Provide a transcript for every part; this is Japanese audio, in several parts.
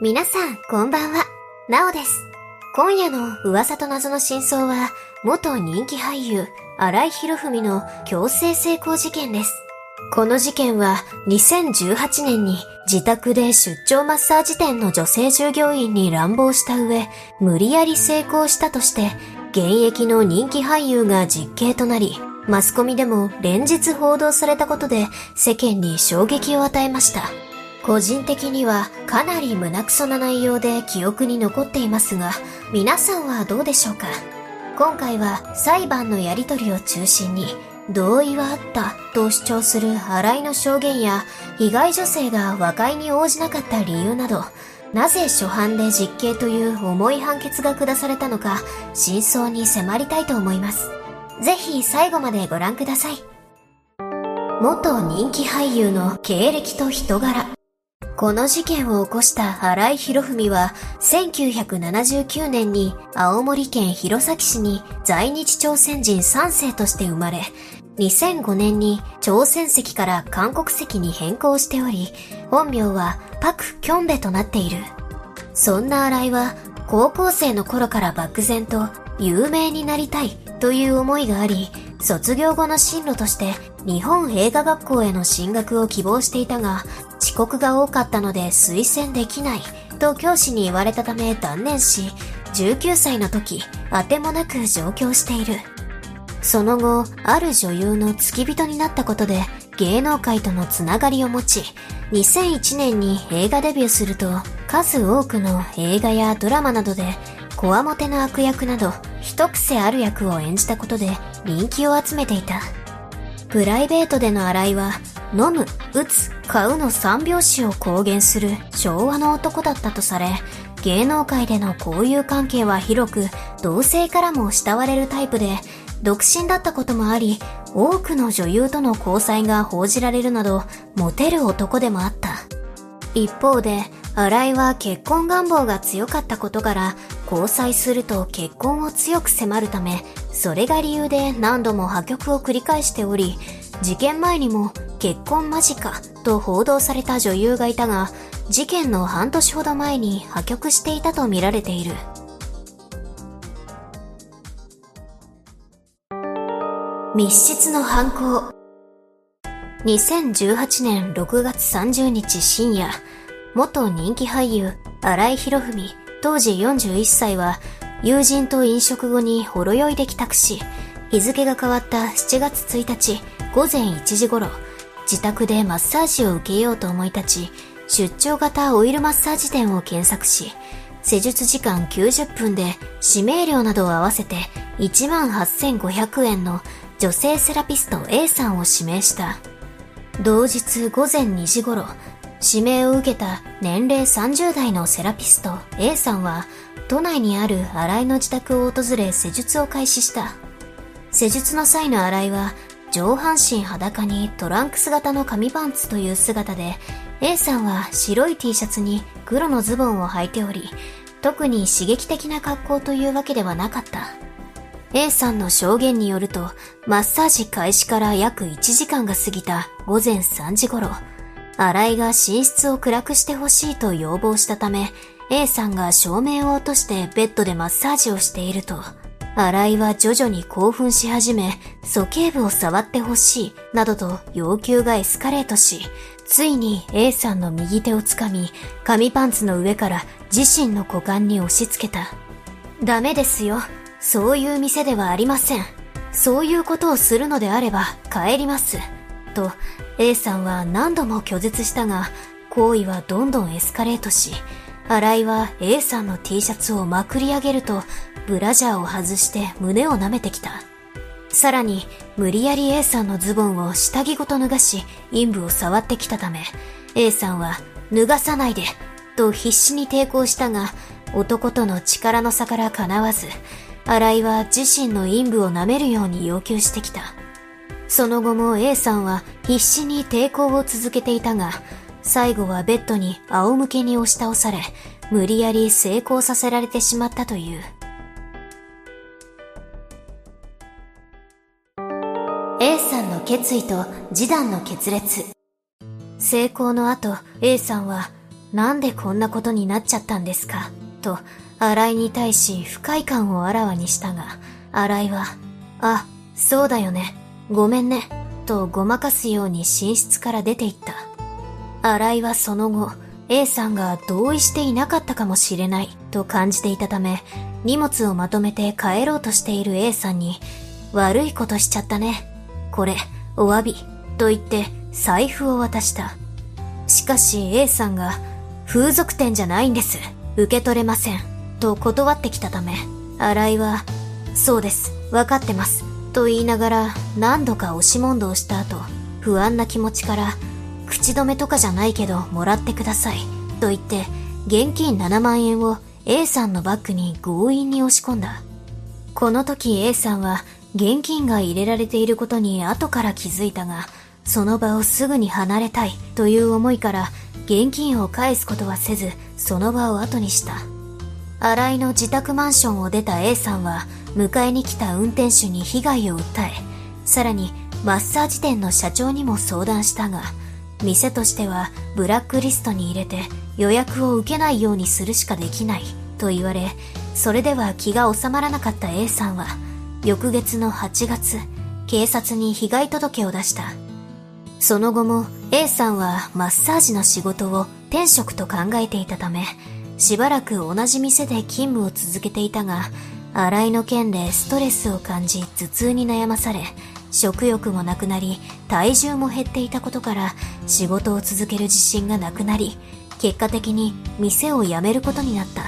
皆さん、こんばんは。なおです。今夜の噂と謎の真相は、元人気俳優、荒井博文の強制成功事件です。この事件は2018年に自宅で出張マッサージ店の女性従業員に乱暴した上、無理やり成功したとして、現役の人気俳優が実刑となり、マスコミでも連日報道されたことで世間に衝撃を与えました。個人的にはかなり胸くそな内容で記憶に残っていますが、皆さんはどうでしょうか？今回は裁判のやりとりを中心に、同意はあったと主張する新井の証言や、被害女性が和解に応じなかった理由など、なぜ初犯で実刑という重い判決が下されたのか、真相に迫りたいと思います。ぜひ最後までご覧ください。元人気俳優の経歴と人柄。この事件を起こした荒井博文は、1979年に青森県弘前市に在日朝鮮人3世として生まれ、2005年に朝鮮籍から韓国籍に変更しており、本名はパク・キョンベとなっている。そんな荒井は、高校生の頃から漠然と有名になりたいという思いがあり、卒業後の進路として日本映画学校への進学を希望していたが、遅刻が多かったので推薦できないと教師に言われたため断念し、19歳の時、あてもなく上京している。その後、ある女優の付き人になったことで芸能界とのつながりを持ち、2001年に映画デビューすると、数多くの映画やドラマなどで、こわもての悪役など、一癖ある役を演じたことで人気を集めていた。プライベートでの洗いは、飲む、打つ、買うの三拍子を公言する昭和の男だったとされ、芸能界での交友関係は広く、同性からも慕われるタイプで、独身だったこともあり、多くの女優との交際が報じられるなど、モテる男でもあった。一方で、新井は結婚願望が強かったことから、交際すると結婚を強く迫るため、それが理由で何度も破局を繰り返しており、事件前にも結婚間近と報道された女優がいたが、事件の半年ほど前に破局していたとみられている。密室の犯行。2018年6月30日深夜、元人気俳優、荒井博文、当時41歳は、友人と飲食後にほろ酔いで帰宅し、日付が変わった7月1日午前1時頃、自宅でマッサージを受けようと思い立ち、出張型オイルマッサージ店を検索し、施術時間90分で指名料などを合わせて18,500円の女性セラピスト A さんを指名した。同日午前2時頃、指名を受けた年齢30代のセラピスト A さんは、都内にある新井の自宅を訪れ施術を開始した。施術の際の新井は、上半身裸にトランクス型の紙パンツという姿で、A さんは白い T シャツに黒のズボンを履いており、特に刺激的な格好というわけではなかった。A さんの証言によると、マッサージ開始から約1時間が過ぎた午前3時頃、新井が寝室を暗くしてほしいと要望したため、A さんが照明を落としてベッドでマッサージをしていると、新井は徐々に興奮し始め、鼠径部を触ってほしい、などと要求がエスカレートし、ついに A さんの右手をつかみ、紙パンツの上から自身の股間に押し付けた。ダメですよ。そういう店ではありません。そういうことをするのであれば帰ります。と、A さんは何度も拒絶したが、行為はどんどんエスカレートし、新井は A さんの T シャツをまくり上げると、ブラジャーを外して胸を舐めてきた。さらに、無理やり A さんのズボンを下着ごと脱がし、陰部を触ってきたため、A さんは、脱がさないで、と必死に抵抗したが、男との力の差から叶わず、新井は自身の陰部を舐めるように要求してきた。その後も A さんは必死に抵抗を続けていたが、最後はベッドに仰向けに押し倒され、無理やり成功させられてしまったという。A さんの決意と示談の決裂。成功の後、A さんは、なんでこんなことになっちゃったんですか？と、新井に対し不快感をあらわにしたが、新井は、あ、そうだよね、ごめんね、とごまかすように寝室から出て行った。新井はその後、A さんが同意していなかったかもしれないと感じていたため、荷物をまとめて帰ろうとしている A さんに、悪いことしちゃったね。これ、お詫び、と言って財布を渡した。しかし A さんが、風俗店じゃないんです。受け取れません。と断ってきたため、新井は、そうです、わかってます。と言いながら何度か押し問答した後、不安な気持ちから、口止めとかじゃないけどもらってください。と言って、現金7万円を A さんのバッグに強引に押し込んだ。この時 A さんは現金が入れられていることに後から気づいたが、その場をすぐに離れたいという思いから現金を返すことはせず、その場を後にした。新井の自宅マンションを出た A さんは、迎えに来た運転手に被害を訴え、さらにマッサージ店の社長にも相談したが、店としてはブラックリストに入れて予約を受けないようにするしかできないと言われ、それでは気が収まらなかった A さんは、翌月の8月、警察に被害届を出した。その後も A さんはマッサージの仕事を転職と考えていたため、しばらく同じ店で勤務を続けていたが、洗いの件でストレスを感じ頭痛に悩まされ、食欲もなくなり、体重も減っていたことから、仕事を続ける自信がなくなり、結果的に店を辞めることになった。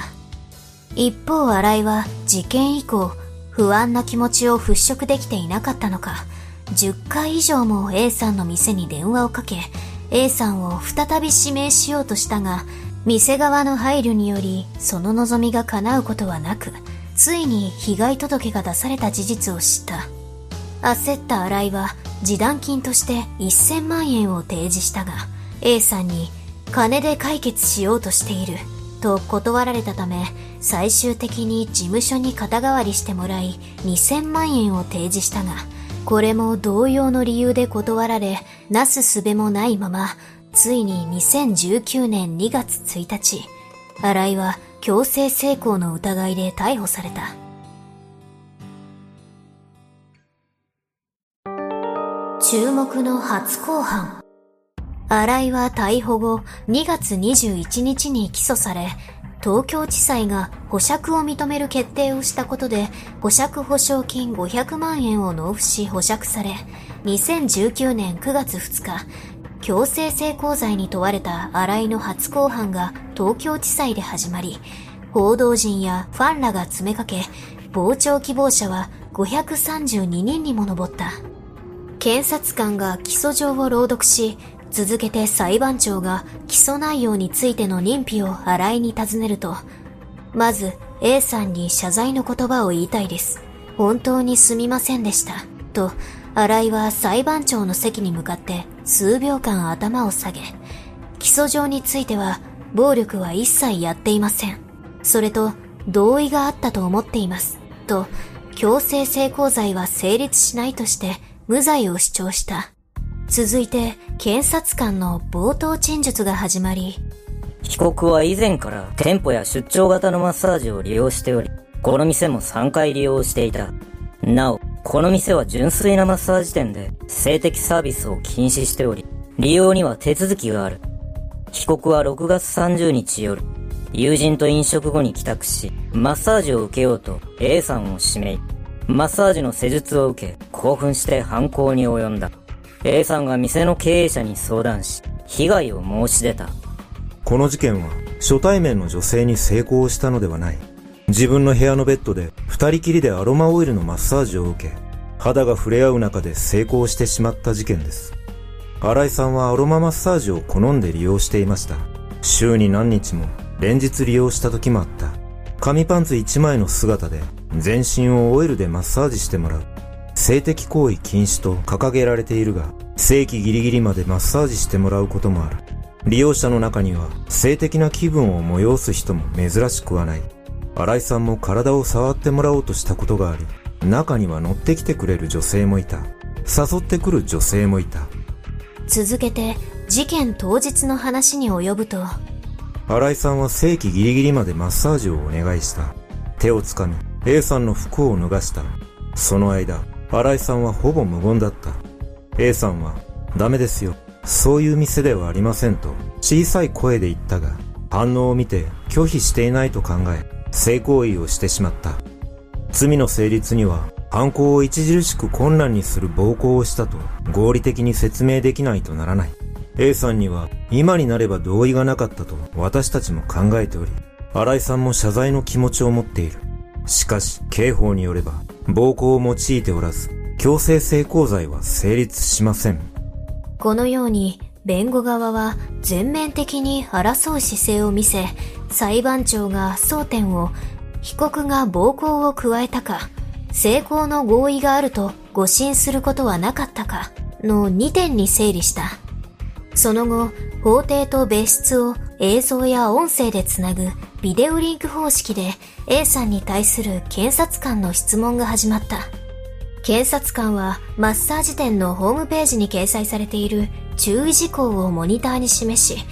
一方、新井は事件以降、不安な気持ちを払拭できていなかったのか、10回以上も A さんの店に電話をかけ、A さんを再び指名しようとしたが、店側の配慮により、その望みが叶うことはなく、ついに被害届が出された事実を知った。焦った新井は示談金として1000万円を提示したが、A さんに金で解決しようとしていると断られたため、最終的に事務所に肩代わりしてもらい2000万円を提示したが、これも同様の理由で断られ、なすすべもないまま、ついに2019年2月1日、新井は強制性交の疑いで逮捕された。注目の初公判。新井は逮捕後2月21日に起訴され、東京地裁が保釈を認める決定をしたことで、保釈保証金500万円を納付し保釈され、2019年9月2日、強制性交罪に問われた新井の初公判が東京地裁で始まり、報道陣やファンらが詰めかけ、傍聴希望者は532人にも上った。検察官が起訴状を朗読し、続けて裁判長が起訴内容についての認否を新井に尋ねると、まず A さんに謝罪の言葉を言いたいです。本当にすみませんでした。と、新井は裁判長の席に向かって数秒間頭を下げ、起訴状については暴力は一切やっていません。それと同意があったと思っています。と、強制性交罪は成立しないとして無罪を主張した。続いて、検察官の冒頭陳述が始まり、被告は以前から店舗や出張型のマッサージを利用しており、この店も3回利用していた。なお、この店は純粋なマッサージ店で性的サービスを禁止しており、利用には手続きがある。被告は6月30日夜、友人と飲食後に帰宅し、マッサージを受けようと A さんを指名。マッサージの施術を受け、興奮して犯行に及んだ。A さんが店の経営者に相談し、被害を申し出た。この事件は、初対面の女性に成功したのではない。自分の部屋のベッドで二人きりでアロマオイルのマッサージを受け、肌が触れ合う中で成功してしまった事件です。新井さんはアロママッサージを好んで利用していました。週に何日も連日利用した時もあった。紙パンツ一枚の姿で全身をオイルでマッサージしてもらう。性的行為禁止と掲げられているが、正規ギリギリまでマッサージしてもらうこともある。利用者の中には性的な気分を催す人も珍しくはない。新井さんも体を触ってもらおうとしたことがあり、中には乗ってきてくれる女性もいた。誘ってくる女性もいた。続けて、事件当日の話に及ぶと、新井さんは正規ギリギリまでマッサージをお願いした。手をつかみ、A さんの服を脱がした。その間、新井さんはほぼ無言だった。A さんは、ダメですよ。そういう店ではありませんと、小さい声で言ったが、反応を見て拒否していないと考え、性行為をしてしまった。罪の成立には、犯行を著しく困難にする暴行をしたと合理的に説明できないとならない。A さんには今になれば同意がなかったと私たちも考えており、新井さんも謝罪の気持ちを持っている。しかし、刑法によれば、暴行を用いておらず、強制性交罪は成立しません。このように、弁護側は全面的に争う姿勢を見せ、裁判長が争点を被告が暴行を加えたか、成功の合意があると誤信することはなかったかの2点に整理した。その後、法廷と別室を映像や音声でつなぐビデオリンク方式で A さんに対する検察官の質問が始まった。検察官はマッサージ店のホームページに掲載されている注意事項をモニターに示し、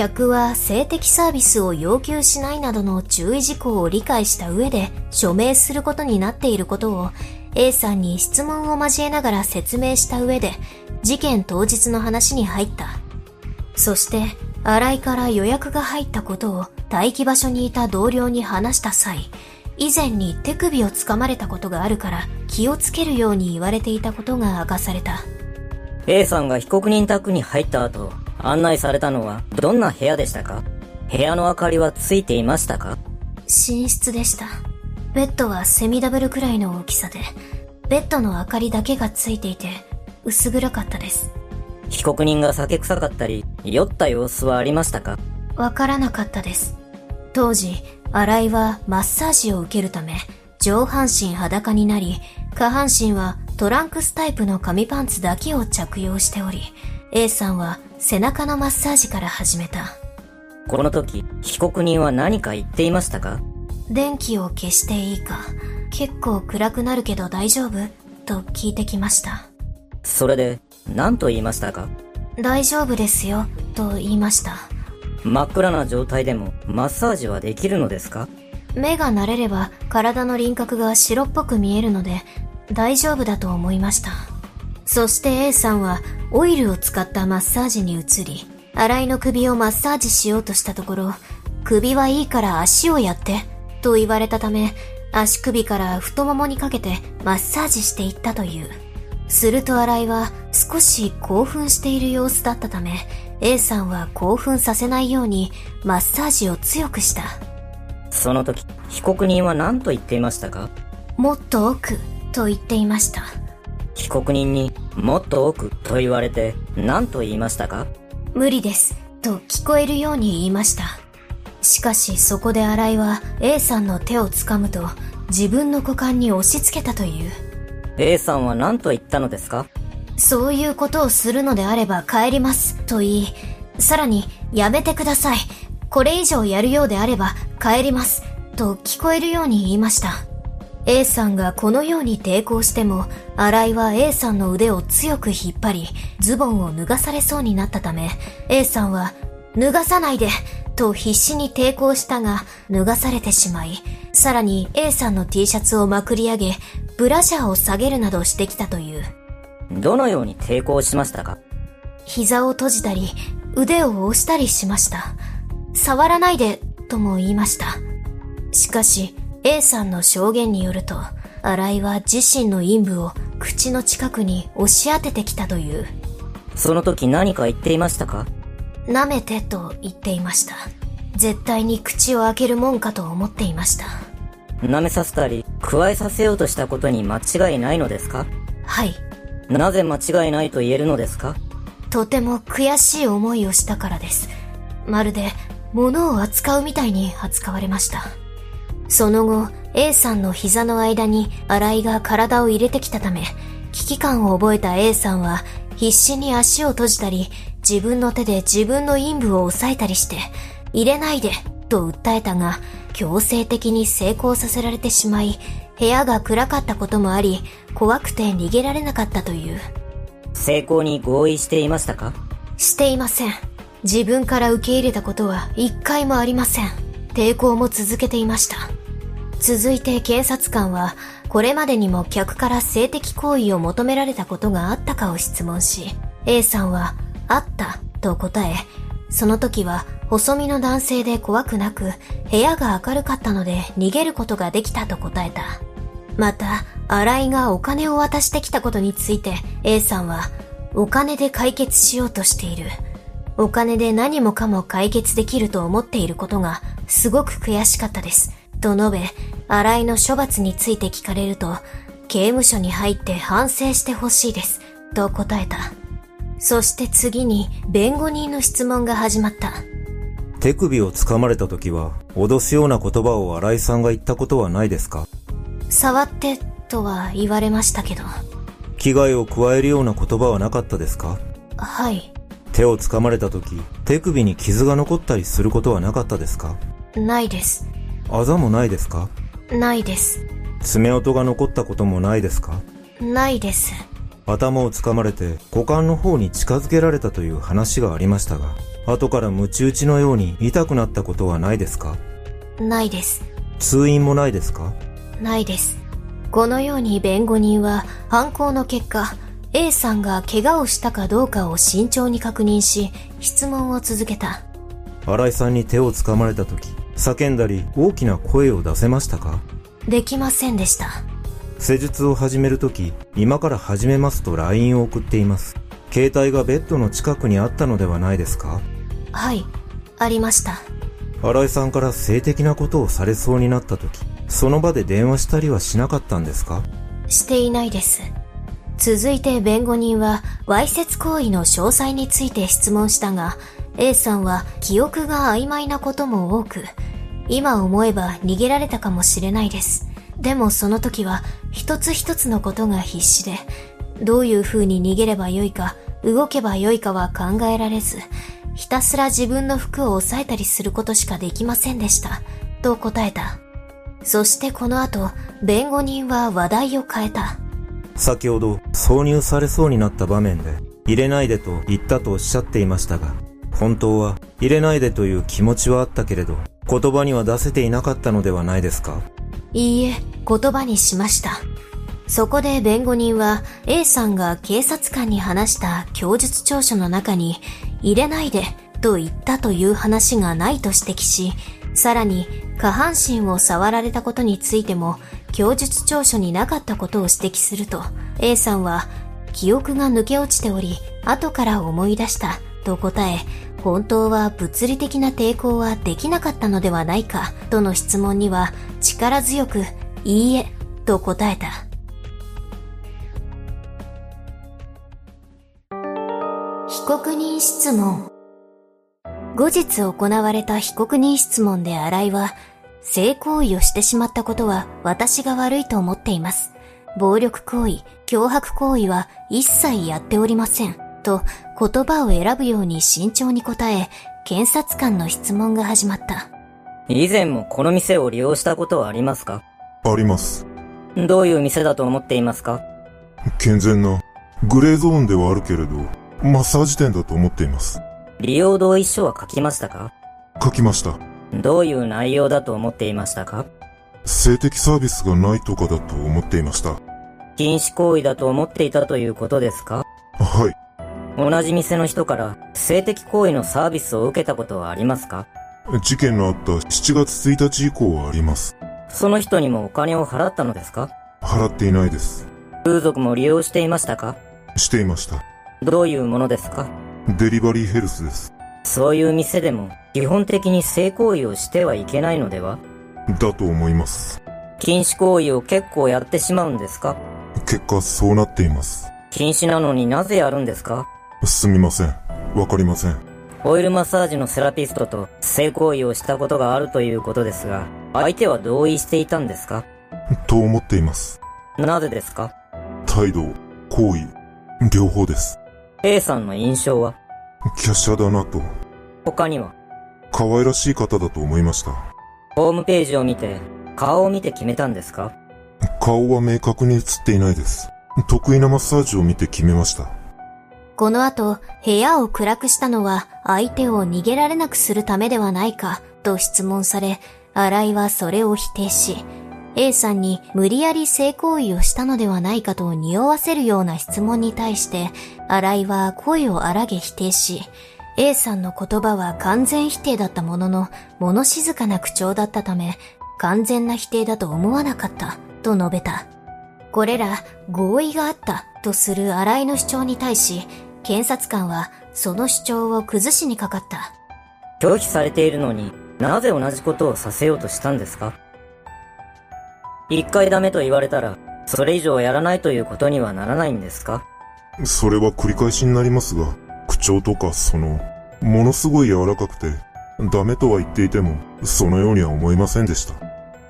客は性的サービスを要求しないなどの注意事項を理解した上で署名することになっていることを A さんに質問を交えながら説明した上で事件当日の話に入った。そして新井から予約が入ったことを待機場所にいた同僚に話した際、以前に手首をつかまれたことがあるから気をつけるように言われていたことが明かされた。A さんが被告人宅に入った後、案内されたのはどんな部屋でしたか？部屋の明かりはついていましたか？寝室でした。ベッドはセミダブルくらいの大きさで、ベッドの明かりだけがついていて、薄暗かったです。被告人が酒臭かったり、酔った様子はありましたか？わからなかったです。当時、新井はマッサージを受けるため、上半身裸になり、下半身はトランクスタイプの紙パンツだけを着用しており、A さんは背中のマッサージから始めた。この時、被告人は何か言っていましたか？電気を消していいか、結構暗くなるけど大丈夫？と聞いてきました。それで、何と言いましたか？大丈夫ですよ、と言いました。真っ暗な状態でもマッサージはできるのですか？目が慣れれば体の輪郭が白っぽく見えるので大丈夫だと思いました。そして A さんはオイルを使ったマッサージに移り、新井の首をマッサージしようとしたところ、首はいいから足をやって、と言われたため、足首から太ももにかけてマッサージしていったという。すると新井は少し興奮している様子だったため、A さんは興奮させないようにマッサージを強くした。その時、被告人は何と言っていましたか？もっと奥と言っていました。被告人にもっと奥と言われて何と言いましたか？無理ですと聞こえるように言いました。しかしそこで新井は A さんの手を掴むと自分の股間に押し付けたという。A さんは何と言ったのですか？そういうことをするのであれば帰ります、と言い、さらに、やめてください。これ以上やるようであれば帰ります、と聞こえるように言いました。A さんがこのように抵抗しても、新井は A さんの腕を強く引っ張り、ズボンを脱がされそうになったため、A さんは、脱がさないで、と必死に抵抗したが、脱がされてしまい、さらに A さんの T シャツをまくり上げ、ブラジャーを下げるなどしてきたという。どのように抵抗しましたか？膝を閉じたり、腕を押したりしました。触らないで、とも言いました。しかし、A さんの証言によると、新井は自身の陰部を口の近くに押し当ててきたという。その時何か言っていましたか？舐めてと言っていました。絶対に口を開けるもんかと思っていました。舐めさせたり、加えさせようとしたことに間違いないのですか？はい。なぜ間違いないと言えるのですか？とても悔しい思いをしたからです。まるで物を扱うみたいに扱われました。その後、A さんの膝の間に新井が体を入れてきたため、危機感を覚えた A さんは必死に足を閉じたり、自分の手で自分の陰部を押さえたりして、入れないで、と訴えたが、強制的に成功させられてしまい、部屋が暗かったこともあり、怖くて逃げられなかったという。成功に合意していましたか？していません。自分から受け入れたことは一回もありません。抵抗も続けていました。続いて検察官は、これまでにも客から性的行為を求められたことがあったかを質問し、A さんは、あったと答え、その時は細身の男性で怖くなく、部屋が明るかったので逃げることができたと答えた。また、新井がお金を渡してきたことについて A さんは、お金で解決しようとしている。お金で何もかも解決できると思っていることがすごく悔しかったです。と述べ、新井の処罰について聞かれると、刑務所に入って反省してほしいです。と答えた。そして次に弁護人の質問が始まった。手首を掴まれた時は、脅すような言葉を新井さんが言ったことはないですか？触ってとは言われましたけど。危害を加えるような言葉はなかったですか？はい。手を掴まれた時、手首に傷が残ったりすることはなかったですか？ないです。あざもないですか？ないです。爪音が残ったこともないですか？ないです。頭を掴まれて股間の方に近づけられたという話がありましたが、後からムチ打ちのように痛くなったことはないですか？ないです。通院もないですか？ないです。このように弁護人は犯行の結果、A さんが怪我をしたかどうかを慎重に確認し、質問を続けた。新井さんに手を掴まれた時、叫んだり大きな声を出せましたか？できませんでした。施術を始めるとき、今から始めますと LINE を送っています。携帯がベッドの近くにあったのではないですか？はい、ありました。新井さんから性的なことをされそうになったとき、その場で電話したりはしなかったんですか？していないです。続いて弁護人は、わいせつ行為の詳細について質問したが、A さんは記憶が曖昧なことも多く、今思えば逃げられたかもしれないです。でもその時は一つ一つのことが必死で、どういう風に逃げればよいか、動けばよいかは考えられず、ひたすら自分の服を押さえたりすることしかできませんでした。と答えた。そしてこの後、弁護人は話題を変えた。先ほど挿入されそうになった場面で、入れないでと言ったとおっしゃっていましたが、本当は入れないでという気持ちはあったけれど、言葉には出せていなかったのではないですか？いいえ、言葉にしました。そこで弁護人は A さんが警察官に話した供述調書の中に入れないでと言ったという話がないと指摘し、さらに下半身を触られたことについても供述調書になかったことを指摘すると A さんは記憶が抜け落ちており後から思い出したと答え本当は物理的な抵抗はできなかったのではないかとの質問には力強くいいえと答えた。被告人質問後日行われた被告人質問で新井は性行為をしてしまったことは私が悪いと思っています。暴力行為、脅迫行為は一切やっておりません。と言葉を選ぶように慎重に答え、検察官の質問が始まった。以前もこの店を利用したことはありますか？あります。どういう店だと思っていますか？健全な、グレーゾーンではあるけれど、マッサージ店だと思っています。利用同意書は書きましたか？書きました。どういう内容だと思っていましたか？性的サービスがないとかだと思っていました。禁止行為だと思っていたということですか？はい。同じ店の人から性的行為のサービスを受けたことはありますか？事件のあった7月1日以降はあります。その人にもお金を払ったのですか？払っていないです。風俗も利用していましたか？していました。どういうものですか？デリバリーヘルスです。そういう店でも基本的に性行為をしてはいけないのでは？だと思います。禁止行為を結構やってしまうんですか？結果そうなっています。禁止なのになぜやるんですか？すみません。わかりません。オイルマッサージのセラピストと性行為をしたことがあるということですが、相手は同意していたんですか？と思っています。なぜですか？態度、行為、両方です。A さんの印象は？華奢だなと。他には？可愛らしい方だと思いました。ホームページを見て、顔を見て決めたんですか？顔は明確に映っていないです。得意なマッサージを見て決めました。この後、部屋を暗くしたのは相手を逃げられなくするためではないかと質問され、新井はそれを否定し、A さんに無理やり性行為をしたのではないかと匂わせるような質問に対して、新井は声を荒げ否定し、A さんの言葉は完全否定だったものの、物静かな口調だったため、完全な否定だと思わなかった、と述べた。これら合意があったとする新井の主張に対し、検察官はその主張を崩しにかかった。拒否されているのになぜ同じことをさせようとしたんですか？一回ダメと言われたら、それ以上やらないということにはならないんですか？それは繰り返しになりますが、口調とかその、ものすごい柔らかくて、ダメとは言っていても、そのようには思いませんでした。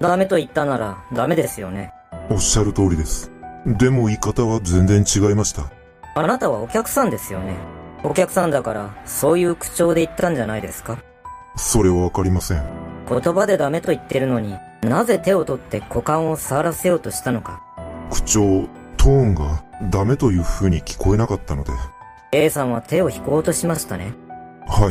ダメと言ったなら、ダメですよね。おっしゃる通りです。でも言い方は全然違いました。あなたはお客さんですよね。お客さんだから、そういう口調で言ったんじゃないですか？それはわかりません。言葉でダメと言ってるのに、なぜ手を取って股間を触らせようとしたのか？口調、トーンがダメという風に聞こえなかったので。A さんは手を引こうとしましたね。は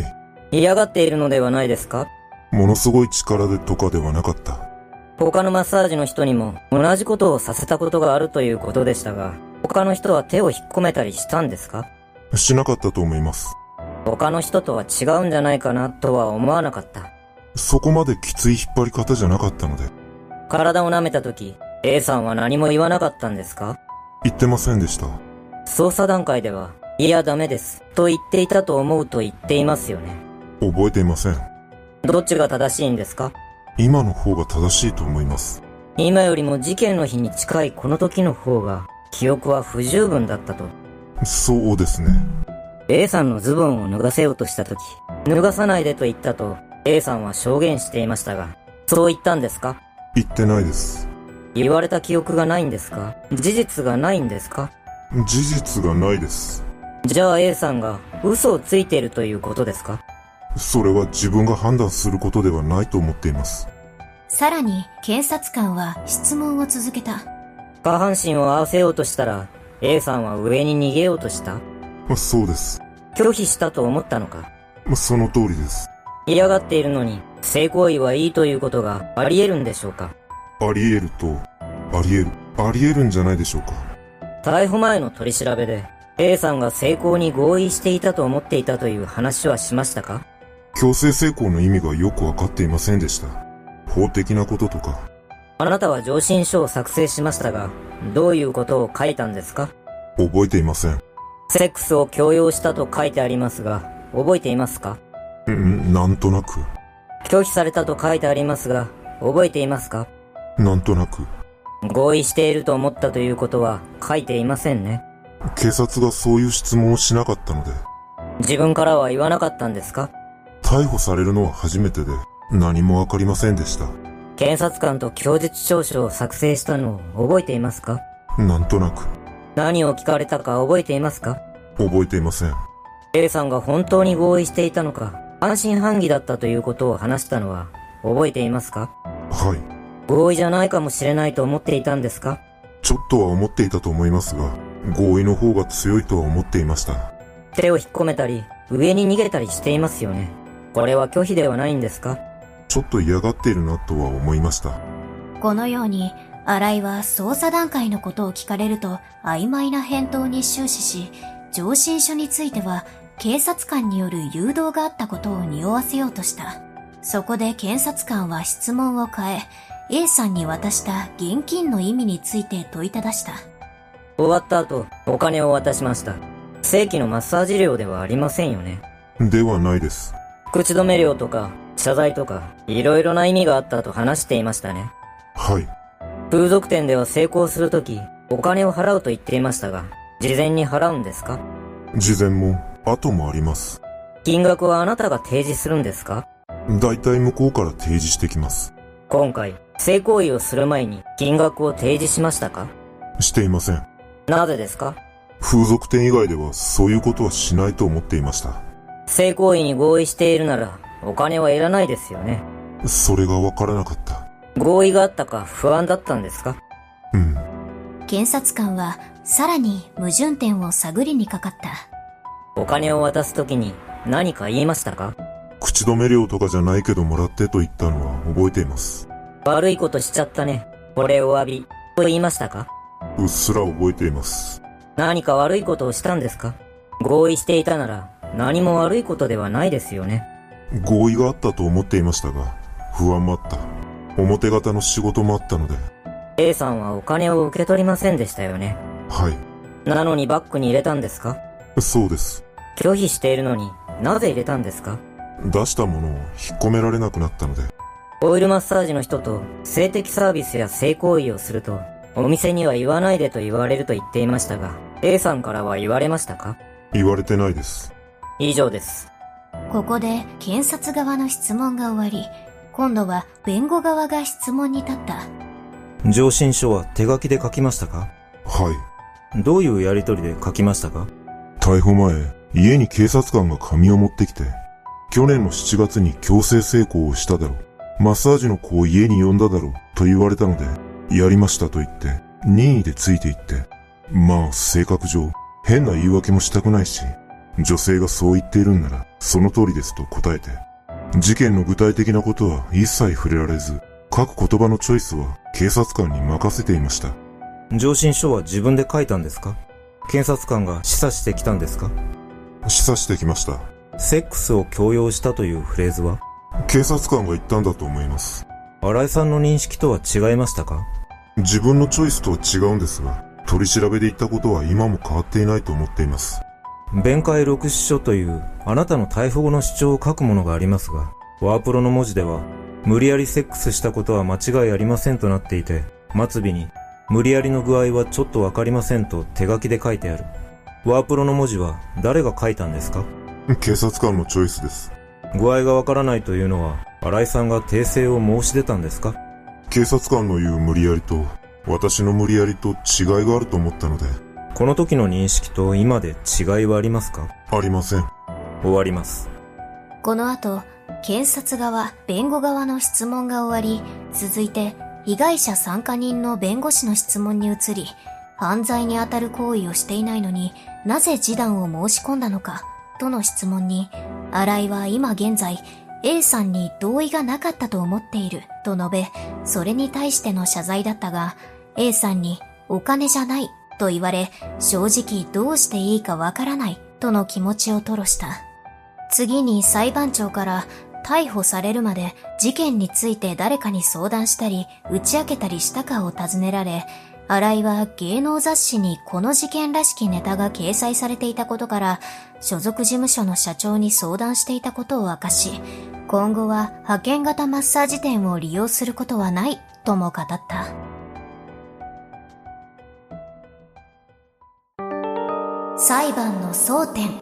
い。嫌がっているのではないですか？ものすごい力でとかではなかった。他のマッサージの人にも同じことをさせたことがあるということでしたが、他の人は手を引っ込めたりしたんですか？しなかったと思います。他の人とは違うんじゃないかなとは思わなかった。そこまできつい引っ張り方じゃなかったので。体を舐めた時、A さんは何も言わなかったんですか？言ってませんでした。捜査段階では、いやダメです、と言っていたと思うと言っていますよね。覚えていません。どっちが正しいんですか？今の方が正しいと思います。今よりも事件の日に近いこの時の方が、記憶は不十分だったと。そうですね。A さんのズボンを脱がせようとした時、脱がさないでと言ったと A さんは証言していましたが、そう言ったんですか？言ってないです。言われた記憶がないんですか？事実がないんですか？事実がないです。じゃあ A さんが嘘をついているということですか？それは自分が判断することではないと思っています。さらに、検察官は質問を続けた。下半身を合わせようとしたら、A さんは上に逃げようとした？そうです。拒否したと思ったのか？その通りです。嫌がっているのに、性行為はいいということがあり得るんでしょうか？あり得ると、あり得る、あり得るんじゃないでしょうか。逮捕前の取り調べで、A さんが成功に合意していたと思っていたという話はしましたか？強制成功の意味がよくわかっていませんでした。法的なこととか。あなたは上申書を作成しましたが、どういうことを書いたんですか？覚えていません。セックスを強要したと書いてありますが、覚えていますか？ん、なんとなく。拒否されたと書いてありますが、覚えていますか？なんとなく。合意していると思ったということは書いていませんね。警察がそういう質問をしなかったので。自分からは言わなかったんですか？逮捕されるのは初めてで、何もわかりませんでした。検察官と供述調書を作成したのを覚えていますか？なんとなく。何を聞かれたか覚えていますか？覚えていません。A さんが本当に合意していたのか、安心半疑だったということを話したのは、覚えていますか？はい。合意じゃないかもしれないと思っていたんですか？ちょっとは思っていたと思いますが、合意の方が強いとは思っていました。手を引っ込めたり、上に逃げたりしていますよね。これは拒否ではないんですか？ちょっと嫌がっているなとは思いました。このように、新井は捜査段階のことを聞かれると曖昧な返答に終始し、上申書については警察官による誘導があったことを匂わせようとした。そこで検察官は質問を変え、A さんに渡した現金の意味について問いただした。終わった後、お金を渡しました。正規のマッサージ料ではありませんよね。ではないです。口止め料とか、謝罪とか、いろいろな意味があったと話していましたね。はい。風俗店では成功するとき、お金を払うと言っていましたが、事前に払うんですか？事前も、後もあります。金額はあなたが提示するんですか？大体向こうから提示してきます。今回、性行為をする前に金額を提示しましたか？していません。なぜですか？風俗店以外ではそういうことはしないと思っていました。性行為に合意しているなら、お金はいらないですよね。それがわからなかった。合意があったか不安だったんですか？うん。検察官はさらに矛盾点を探りにかかった。お金を渡すときに何か言いましたか？口止め料とかじゃないけどもらってと言ったのは覚えています。悪いことしちゃったね。これお詫び。と言いましたか？うっすら覚えています。何か悪いことをしたんですか？合意していたなら何も悪いことではないですよね。合意があったと思っていましたが、不安もあった。表方の仕事もあったので、A さんはお金を受け取りませんでしたよね。はい。なのにバッグに入れたんですか？そうです。拒否しているのになぜ入れたんですか？出したものを引っ込められなくなったので、オイルマッサージの人と性的サービスや性行為をすると、お店には言わないでと言われると言っていましたが、A さんからは言われましたか？言われてないです。以上です。ここで検察側の質問が終わり、今度は弁護側が質問に立った。上申書は手書きで書きましたか？はい。どういうやりとりで書きましたか？逮捕前、家に警察官が紙を持ってきて、去年の7月に強制性交をしただろう。マッサージの子を家に呼んだだろう。と言われたので、やりましたと言って、任意でついて行って、まあ、性格上、変な言い訳もしたくないし、女性がそう言っているんなら、その通りですと答えて、事件の具体的なことは一切触れられず、書く言葉のチョイスは警察官に任せていました。上申書は自分で書いたんですか？検察官が示唆してきたんですか？示唆してきました。セックスを強要したというフレーズは？警察官が言ったんだと思います。新井さんの認識とは違いましたか？自分のチョイスとは違うんですが、取り調べで言ったことは今も変わっていないと思っています。弁解録取書というあなたの逮捕後の主張を書くものがありますが、ワープロの文字では、無理やりセックスしたことは間違いありませんとなっていて、末尾に、無理やりの具合はちょっとわかりませんと手書きで書いてある。ワープロの文字は誰が書いたんですか？警察官のチョイスです。具合がわからないというのは、新井さんが訂正を申し出たんですか？警察官の言う無理やりと、私の無理やりと違いがあると思ったので、この時の認識と今で違いはありますか？ありません。終わります。この後、検察側、弁護側の質問が終わり、続いて、被害者参加人の弁護士の質問に移り、犯罪にあたる行為をしていないのになぜ示談を申し込んだのか、との質問に、新井は今現在、A さんに同意がなかったと思っている、と述べ、それに対しての謝罪だったが、A さんに、お金じゃない、と言われ、正直どうしていいかわからない、との気持ちを吐露した。次に裁判長から逮捕されるまで事件について誰かに相談したり打ち明けたりしたかを尋ねられ、新井は芸能雑誌にこの事件らしきネタが掲載されていたことから、所属事務所の社長に相談していたことを明かし、今後は派遣型マッサージ店を利用することはないとも語った。裁判の争点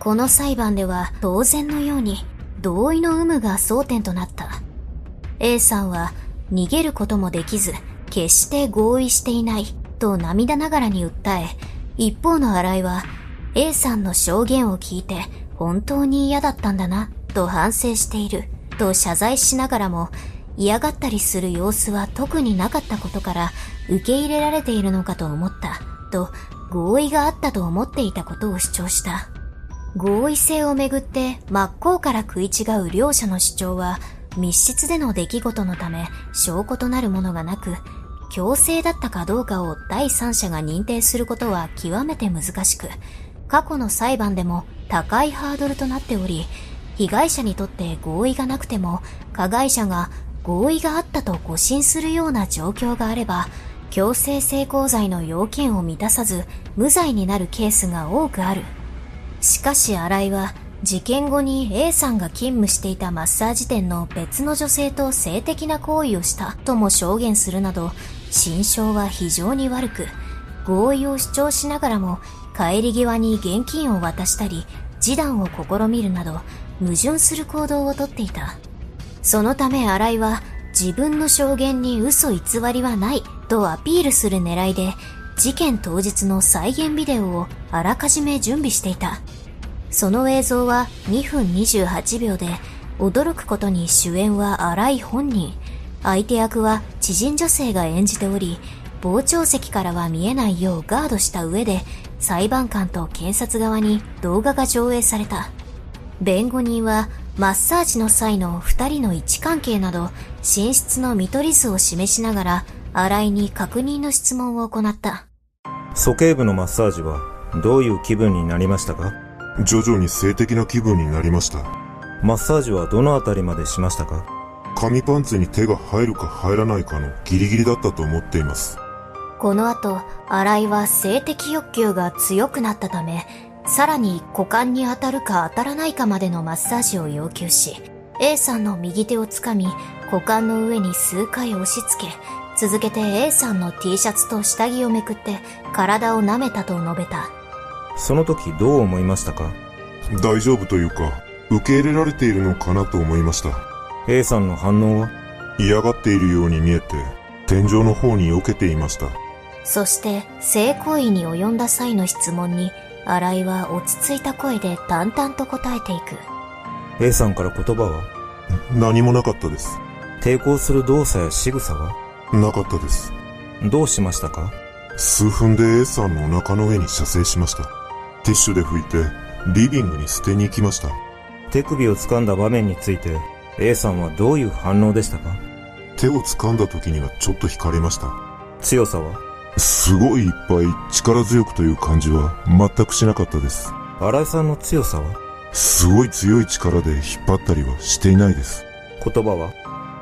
この裁判では当然のように同意の有無が争点となった。A さんは逃げることもできず決して合意していないと涙ながらに訴え、一方の新井は A さんの証言を聞いて本当に嫌だったんだなと反省していると謝罪しながらも嫌がったりする様子は特になかったことから受け入れられているのかと思ったと合意があったと思っていたことを主張した。合意性をめぐって真っ向から食い違う両者の主張は密室での出来事のため証拠となるものがなく強制だったかどうかを第三者が認定することは極めて難しく過去の裁判でも高いハードルとなっており被害者にとって合意がなくても加害者が合意があったと誤信するような状況があれば強制性交罪の要件を満たさず無罪になるケースが多くある。しかし新井は事件後に A さんが勤務していたマッサージ店の別の女性と性的な行為をした。とも証言するなど心証は非常に悪く合意を主張しながらも帰り際に現金を渡したり示談を試みるなど矛盾する行動をとっていた。そのため新井は自分の証言に嘘偽りはない。とアピールする狙いで事件当日の再現ビデオをあらかじめ準備していた。その映像は2分28秒で、驚くことに主演は荒井本人。相手役は知人女性が演じており、傍聴席からは見えないようガードした上で裁判官と検察側に動画が上映された。弁護人はマッサージの際の二人の位置関係など寝室の見取り図を示しながら新井に確認の質問を行った。鼠径部のマッサージはどういう気分になりましたか？徐々に性的な気分になりました。マッサージはどのあたりまでしましたか？紙パンツに手が入るか入らないかのギリギリだったと思っています。この後、新井は性的欲求が強くなったため、さらに股間に当たるか当たらないかまでのマッサージを要求し、A さんの右手をつかみ、股間の上に数回押し付け、続けて A さんの T シャツと下着をめくって体を舐めたと述べた。その時どう思いましたか？大丈夫というか、受け入れられているのかなと思いました。A さんの反応は？嫌がっているように見えて、天井の方に避けていました。そして性行為に及んだ際の質問に新井は落ち着いた声で淡々と答えていく A さんから言葉は？何もなかったです抵抗する動作や仕草は？なかったです。どうしましたか？数分で A さんのお腹の上に射精しました。ティッシュで拭いてリビングに捨てに行きました。手首を掴んだ場面について A さんはどういう反応でしたか？手を掴んだ時にはちょっと惹かれました。強さは？すごいいっぱい力強くという感じは全くしなかったです。新井さんの強さは？すごい強い力で引っ張ったりはしていないです。言葉は？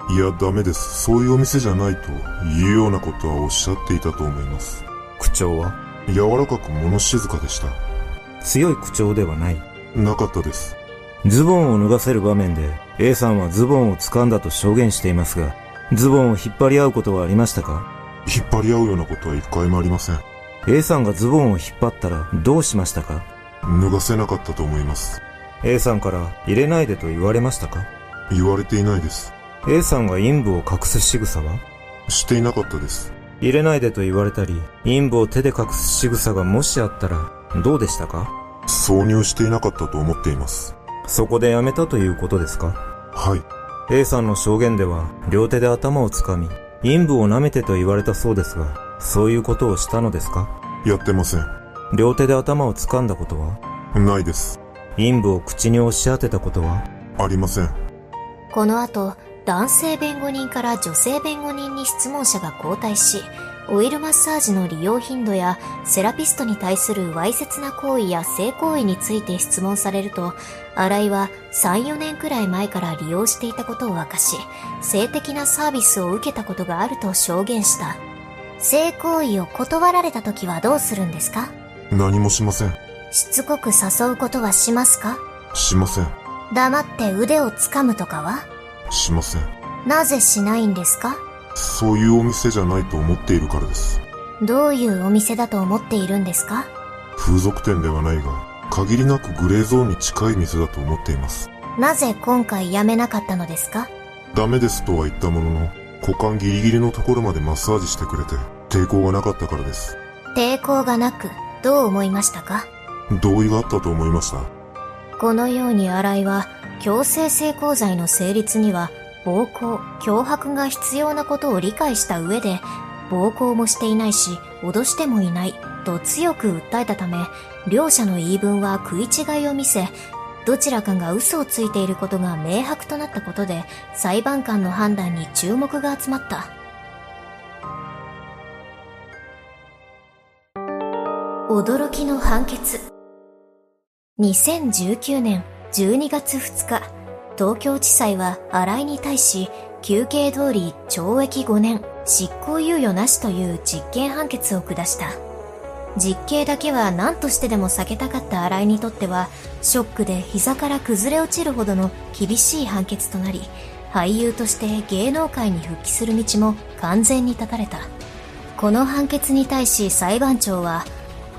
いや、ダメです。そういうお店じゃないというようなことはおっしゃっていたと思います。口調は？柔らかく物静かでした。強い口調ではないなかったです。ズボンを脱がせる場面で A さんはズボンを掴んだと証言していますが、ズボンを引っ張り合うことはありましたか？引っ張り合うようなことは一回もありません。A さんがズボンを引っ張ったらどうしましたか？脱がせなかったと思います。A さんから入れないでと言われましたか？言われていないです。A さんが陰部を隠す仕草は？していなかったです。入れないでと言われたり、陰部を手で隠す仕草がもしあったらどうでしたか？挿入していなかったと思っています。そこでやめたということですか？はい。A さんの証言では両手で頭をつかみ、陰部を舐めてと言われたそうですが、そういうことをしたのですか？やってません。両手で頭を掴んだことは？ないです。陰部を口に押し当てたことは？ありません。この後、男性弁護人から女性弁護人に質問者が交代し、オイルマッサージの利用頻度やセラピストに対するわいせつな行為や性行為について質問されると、新井は3、4年くらい前から利用していたことを明かし、性的なサービスを受けたことがあると証言した。性行為を断られた時はどうするんですか？何もしません。しつこく誘うことはしますか？しません。黙って腕を掴むとかは？しません。なぜしないんですか？そういうお店じゃないと思っているからです。どういうお店だと思っているんですか？風俗店ではないが、限りなくグレーゾーンに近い店だと思っています。なぜ今回辞めなかったのですか？ダメですとは言ったものの、股間ギリギリのところまでマッサージしてくれて、抵抗がなかったからです。抵抗がなく、どう思いましたか？同意があったと思いました。このように新井は、強制性交罪の成立には暴行、脅迫が必要なことを理解した上で、暴行もしていないし、脅してもいない、と強く訴えたため、両者の言い分は食い違いを見せ、どちらかが嘘をついていることが明白となったことで、裁判官の判断に注目が集まった。驚きの判決。2019年12月2日、東京地裁は新井に対し、休刑通り懲役5年、執行猶予なしという実刑判決を下した。実刑だけは何としてでも避けたかった新井にとっては、ショックで膝から崩れ落ちるほどの厳しい判決となり、俳優として芸能界に復帰する道も完全に断たれた。この判決に対し裁判長は、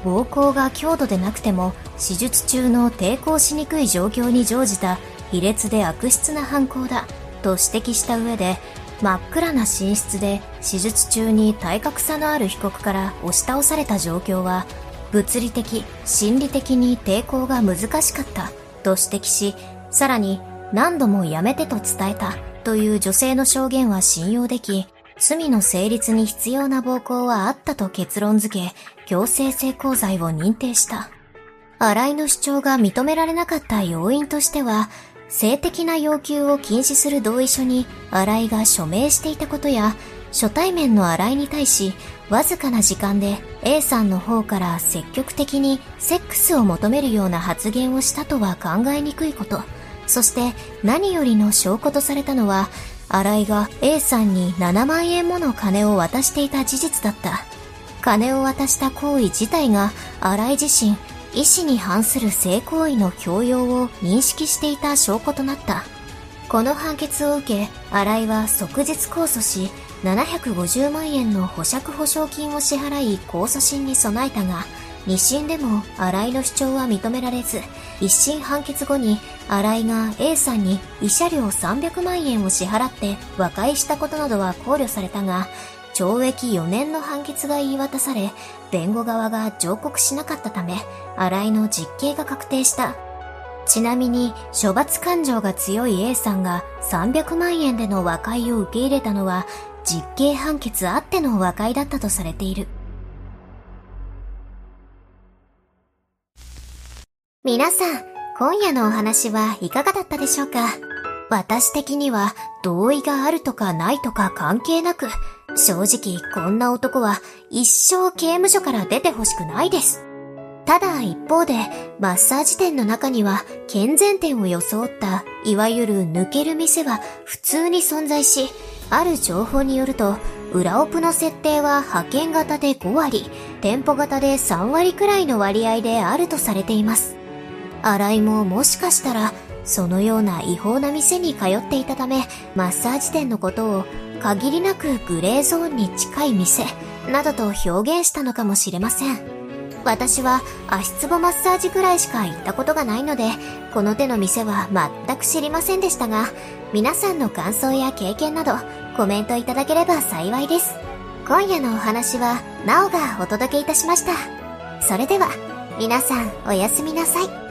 暴行が強度でなくても手術中の抵抗しにくい状況に乗じた卑劣で悪質な犯行だと指摘した上で真っ暗な寝室で手術中に体格差のある被告から押し倒された状況は物理的、心理的に抵抗が難しかったと指摘し、さらに何度もやめてと伝えたという女性の証言は信用でき、罪の成立に必要な暴行はあったと結論付け、強制性交罪を認定した。新井の主張が認められなかった要因としては、性的な要求を禁止する同意書に新井が署名していたことや、初対面の新井に対し、わずかな時間で A さんの方から積極的にセックスを求めるような発言をしたとは考えにくいこと。そして何よりの証拠とされたのは、新井が A さんに7万円もの金を渡していた事実だった。金を渡した行為自体が新井自身意思に反する性行為の強要を認識していた証拠となった。この判決を受け、新井は即日控訴し、750万円の保釈保証金を支払い控訴審に備えたが、二審でも新井の主張は認められず、一審判決後に新井が A さんに慰謝料300万円を支払って和解したことなどは考慮されたが、懲役4年の判決が言い渡され、弁護側が上告しなかったため、新井の実刑が確定した。ちなみに、処罰感情が強い A さんが300万円での和解を受け入れたのは、実刑判決あっての和解だったとされている。皆さん、今夜のお話はいかがだったでしょうか？私的には同意があるとかないとか関係なく、正直こんな男は一生刑務所から出てほしくないです。ただ一方で、マッサージ店の中には健全店を装った、いわゆる抜ける店は普通に存在し、ある情報によると、裏オプの設定は派遣型で5割、店舗型で3割くらいの割合であるとされています。新井ももしかしたらそのような違法な店に通っていたため、マッサージ店のことを限りなくグレーゾーンに近い店などと表現したのかもしれません。私は足つぼマッサージくらいしか行ったことがないので、この手の店は全く知りませんでしたが、皆さんの感想や経験などコメントいただければ幸いです。今夜のお話は、なおがお届けいたしました。それでは、皆さんおやすみなさい。